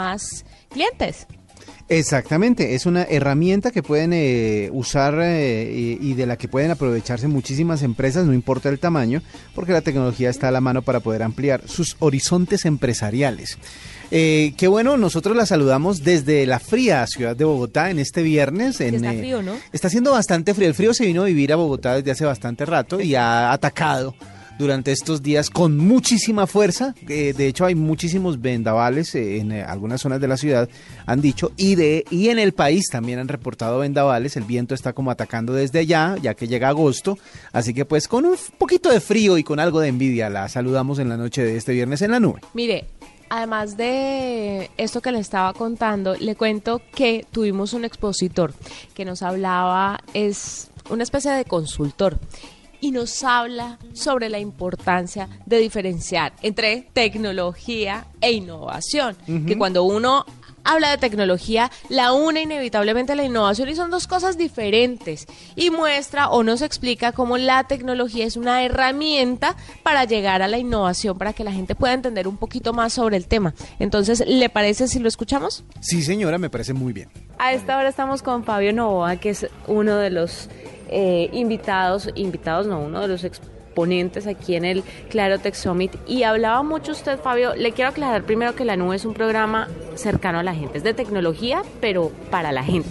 Más clientes. Exactamente, es una herramienta que pueden eh, usar eh, y, de la que pueden aprovecharse muchísimas empresas, no importa el tamaño, porque la tecnología está a la mano para poder ampliar sus horizontes empresariales. Eh, qué bueno, nosotros la saludamos desde la fría ciudad de Bogotá en este viernes. En, está eh, frío, ¿no? Está haciendo bastante frío. El frío se vino a vivir a Bogotá desde hace bastante rato y ha atacado durante estos días con muchísima fuerza. Eh, de hecho, hay muchísimos vendavales eh, en eh, algunas zonas de la ciudad, han dicho, y, de, y en el país también han reportado vendavales. El viento está como atacando desde allá, ya que llega agosto. Así que pues con un poquito de frío y con algo de envidia la saludamos en la noche de este viernes en la nube. Mire, además de esto que le estaba contando, le cuento que tuvimos un expositor que nos hablaba, es una especie de consultor. Y nos habla sobre la importancia de diferenciar entre tecnología e innovación. Que cuando uno habla de tecnología, la une inevitablemente la innovación y son dos cosas diferentes. Y muestra o nos explica cómo la tecnología es una herramienta para llegar a la innovación, para que la gente pueda entender un poquito más sobre el tema. Entonces, ¿le parece si lo escuchamos? Sí, señora, me parece muy bien. A esta hora estamos con Fabio Novoa, que es uno de los eh, invitados, invitados no, uno de los exponentes aquí en el Claro Tech Summit. Y hablaba mucho usted, Fabio, le quiero aclarar primero que La Nube es un programa cercano a la gente, es de tecnología, pero para la gente.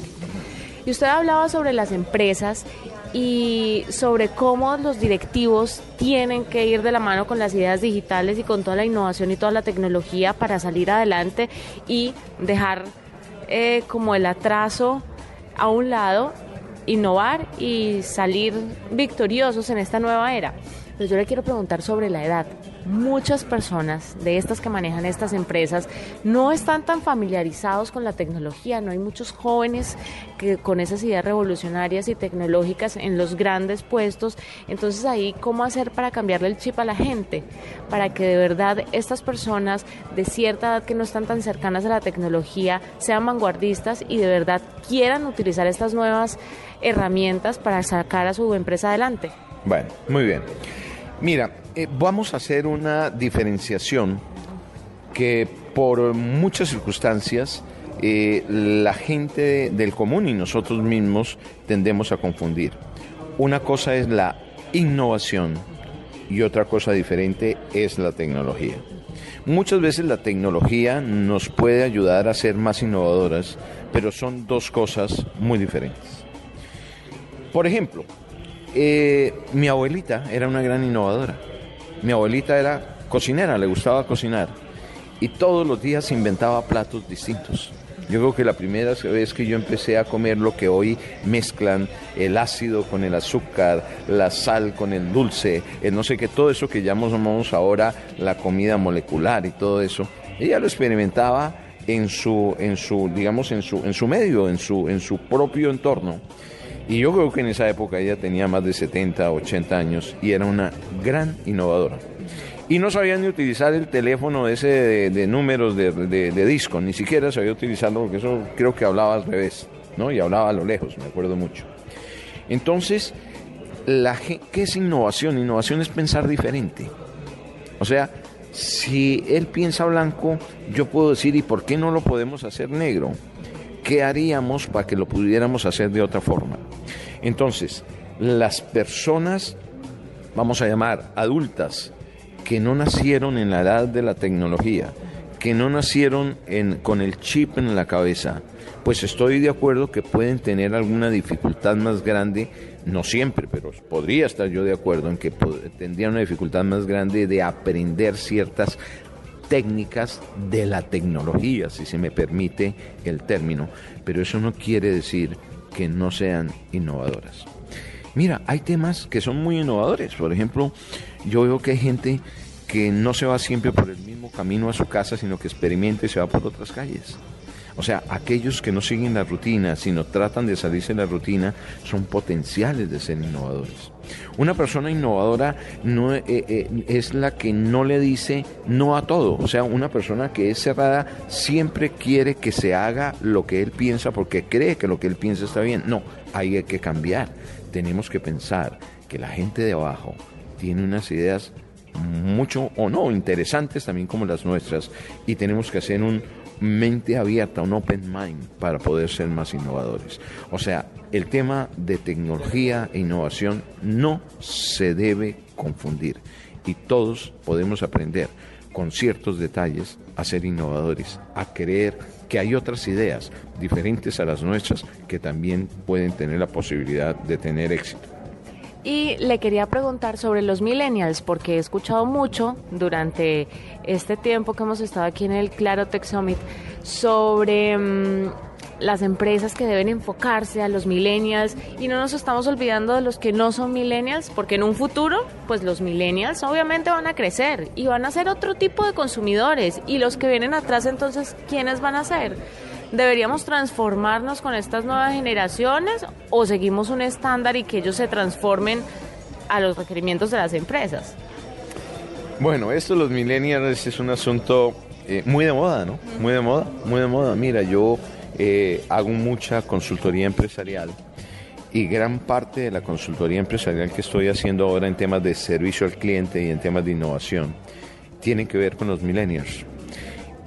Y usted hablaba sobre las empresas y sobre cómo los directivos tienen que ir de la mano con las ideas digitales y con toda la innovación y toda la tecnología para salir adelante y dejar eh, como el atraso a un lado, innovar y salir victoriosos en esta nueva era. Pero yo le quiero preguntar sobre la edad. Muchas personas de estas que manejan estas empresas no están tan familiarizados con la tecnología. No hay muchos jóvenes que con esas ideas revolucionarias y tecnológicas en los grandes puestos. Entonces ahí, ¿cómo hacer para cambiarle el chip a la gente? Para que de verdad estas personas de cierta edad que no están tan cercanas a la tecnología sean vanguardistas y de verdad quieran utilizar estas nuevas herramientas para sacar a su empresa adelante. Bueno, muy bien. Mira, eh, vamos a hacer una diferenciación que por muchas circunstancias eh, la gente del común y nosotros mismos tendemos a confundir. Una cosa es la innovación y otra cosa diferente es la tecnología. Muchas veces la tecnología nos puede ayudar a ser más innovadoras, pero son dos cosas muy diferentes. Por ejemplo, eh, mi abuelita era una gran innovadora. Mi abuelita era cocinera, le gustaba cocinar y todos los días inventaba platos distintos. Yo creo que la primera vez que yo empecé a comer lo que hoy mezclan el ácido con el azúcar, la sal con el dulce, el no sé qué, todo eso que llamamos ahora la comida molecular y todo eso, ella lo experimentaba en su, en su, digamos, en su, en su medio, en su, en su propio entorno. Y yo creo que en esa época ella tenía más de 70, 80 años y era una gran innovadora. Y no sabía ni utilizar el teléfono ese de, números de, de, de, disco, ni siquiera sabía utilizarlo porque eso creo que hablaba al revés, ¿no? Y hablaba a lo lejos, me acuerdo mucho. Entonces, la, ¿qué es innovación? Innovación es pensar diferente. O sea, si él piensa blanco, yo puedo decir, ¿y por qué no lo podemos hacer negro? ¿Qué haríamos para que lo pudiéramos hacer de otra forma? Entonces, las personas, vamos a llamar adultas, que no nacieron en la edad de la tecnología, que no nacieron con el chip en la cabeza, pues estoy de acuerdo que pueden tener alguna dificultad más grande, no siempre, pero podría estar yo de acuerdo en que tendrían una dificultad más grande de aprender ciertas técnicas de la tecnología, si se me permite el término, pero eso no quiere decir que no sean innovadoras. Mira, hay temas que son muy innovadores. Por ejemplo, yo veo que hay gente que no se va siempre por el mismo camino a su casa, sino que experimenta y se va por otras calles. O sea, aquellos que no siguen la rutina, sino tratan de salirse de la rutina, son potenciales de ser innovadores. Una persona innovadora no eh, eh, es la que no le dice no a todo. O sea, una persona que es cerrada siempre quiere que se haga lo que él piensa porque cree que lo que él piensa está bien. No, hay que cambiar. Tenemos que pensar que la gente de abajo tiene unas ideas mucho o no interesantes también como las nuestras y tenemos que hacer un mente abierta, un open mind para poder ser más innovadores. O sea, el tema de tecnología e innovación no se debe confundir y todos podemos aprender con ciertos detalles a ser innovadores, a creer que hay otras ideas diferentes a las nuestras que también pueden tener la posibilidad de tener éxito. Y le quería preguntar sobre los millennials, porque he escuchado mucho durante este tiempo que hemos estado aquí en el Claro Tech Summit sobre mm, las empresas que deben enfocarse a los millennials y no nos estamos olvidando de los que no son millennials, porque en un futuro, pues los millennials obviamente van a crecer y van a ser otro tipo de consumidores y los que vienen atrás entonces, ¿quiénes van a ser? ¿Deberíamos transformarnos con estas nuevas generaciones o seguimos un estándar y que ellos se transformen a los requerimientos de las empresas? Bueno, esto los millennials es un asunto eh, muy de moda, ¿no? Muy de moda, muy de moda. Mira, yo eh, hago mucha consultoría empresarial y gran parte de la consultoría empresarial que estoy haciendo ahora en temas de servicio al cliente y en temas de innovación tiene que ver con los millennials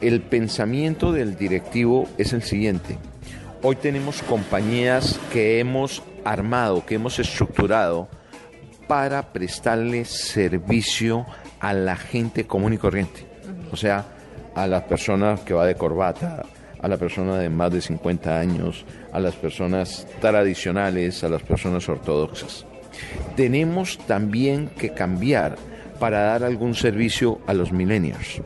el pensamiento del directivo es el siguiente. Hoy tenemos compañías que hemos armado, que hemos estructurado para prestarle servicio a la gente común y corriente. O sea, a la persona que va de corbata, a la persona de más de 50 años, a las personas tradicionales, a las personas ortodoxas. Tenemos también que cambiar para dar algún servicio a los millennials.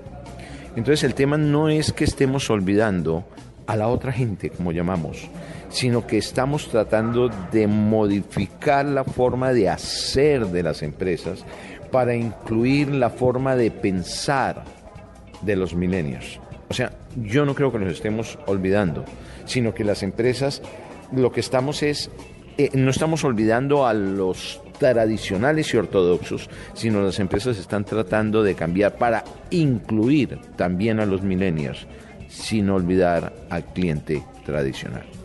Entonces el tema no es que estemos olvidando a la otra gente, como llamamos, sino que estamos tratando de modificar la forma de hacer de las empresas para incluir la forma de pensar de los millennials. O sea, yo no creo que nos estemos olvidando, sino que las empresas lo que estamos es, eh, no estamos olvidando a los tradicionales y ortodoxos, sino las empresas están tratando de cambiar para incluir también a los millennials, sin olvidar al cliente tradicional.